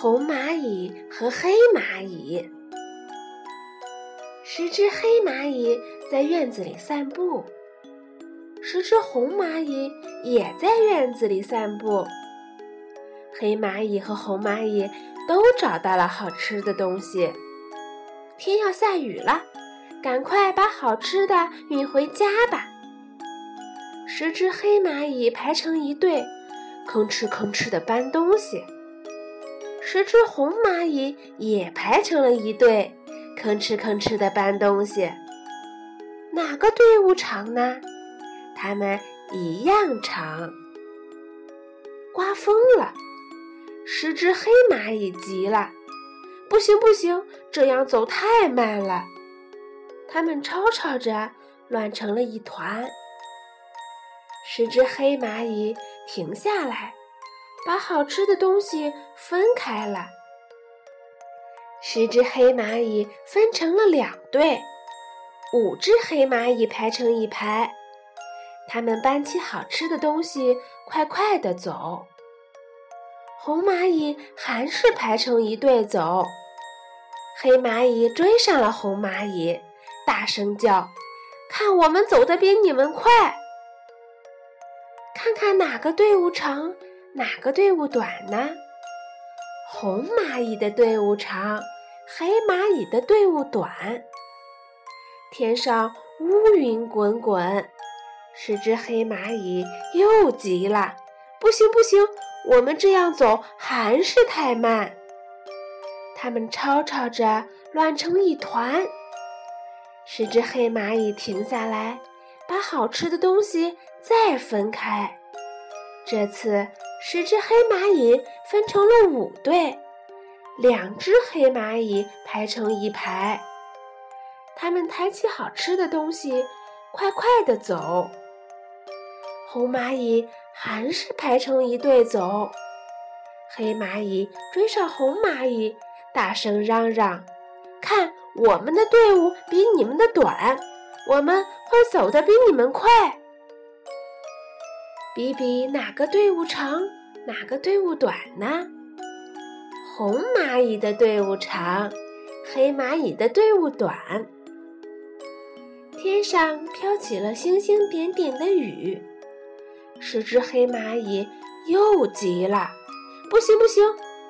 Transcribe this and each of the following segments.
红蚂蚁和黑蚂蚁。十只黑蚂蚁在院子里散步，十只红蚂蚁也在院子里散步。黑蚂蚁和红蚂蚁都找到了好吃的东西。天要下雨了，赶快把好吃的运回家吧。十只黑蚂蚁排成一队，吭哧吭哧地搬东西。十只红蚂蚁也排成了一队，吭哧吭哧地搬东西。哪个队伍长呢？它们一样长。刮风了，十只黑蚂蚁急了：“不行不行，这样走太慢了。”它们吵吵着，乱成了一团。十只黑蚂蚁停下来，把好吃的东西分开了。十只黑蚂蚁分成了两队，五只黑蚂蚁排成一排，它们搬起好吃的东西，快快地走。红蚂蚁还是排成一队走，黑蚂蚁追上了红蚂蚁，大声叫：“看我们走得比你们快！”看看哪个队伍长，哪个队伍短呢？红蚂蚁的队伍长，黑蚂蚁的队伍短。天上乌云滚滚，十只黑蚂蚁又急了：“不行不行，我们这样走还是太慢。”它们吵吵着，乱成一团。十只黑蚂蚁停下来。把好吃的东西再分开。这次十只黑蚂蚁分成了五队，两只黑蚂蚁排成一排。它们抬起好吃的东西，快快地走。红蚂蚁还是排成一队走。黑蚂蚁追上红蚂蚁，大声嚷嚷：“看，我们的队伍比你们的短。”我们会走得比你们快，比比哪个队伍长，哪个队伍短呢？红蚂蚁的队伍长，黑蚂蚁的队伍短。天上飘起了星星点点的雨，十只黑蚂蚁又急了：“不行不行，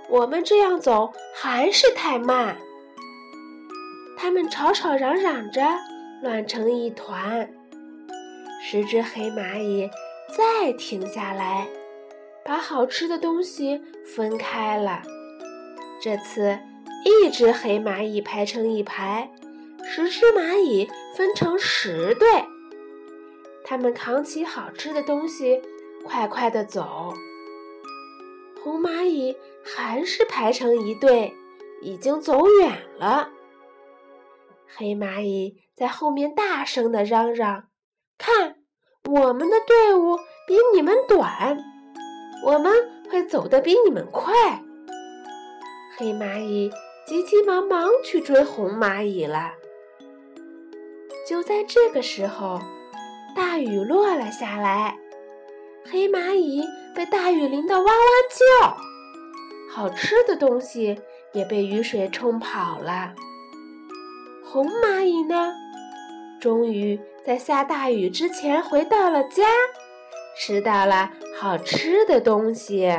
我们这样走还是太慢。”它们吵吵嚷嚷着。乱成一团，十只黑蚂蚁再停下来，把好吃的东西分开了。这次，一只黑蚂蚁排成一排，十只蚂蚁分成十队。它们扛起好吃的东西，快快地走。红蚂蚁还是排成一队，已经走远了。黑蚂蚁在后面大声的嚷嚷：“看，我们的队伍比你们短，我们会走得比你们快。”黑蚂蚁急急忙忙去追红蚂蚁了。就在这个时候，大雨落了下来，黑蚂蚁被大雨淋得哇哇叫，好吃的东西也被雨水冲跑了。红蚂蚁呢？终于在下大雨之前回到了家，吃到了好吃的东西。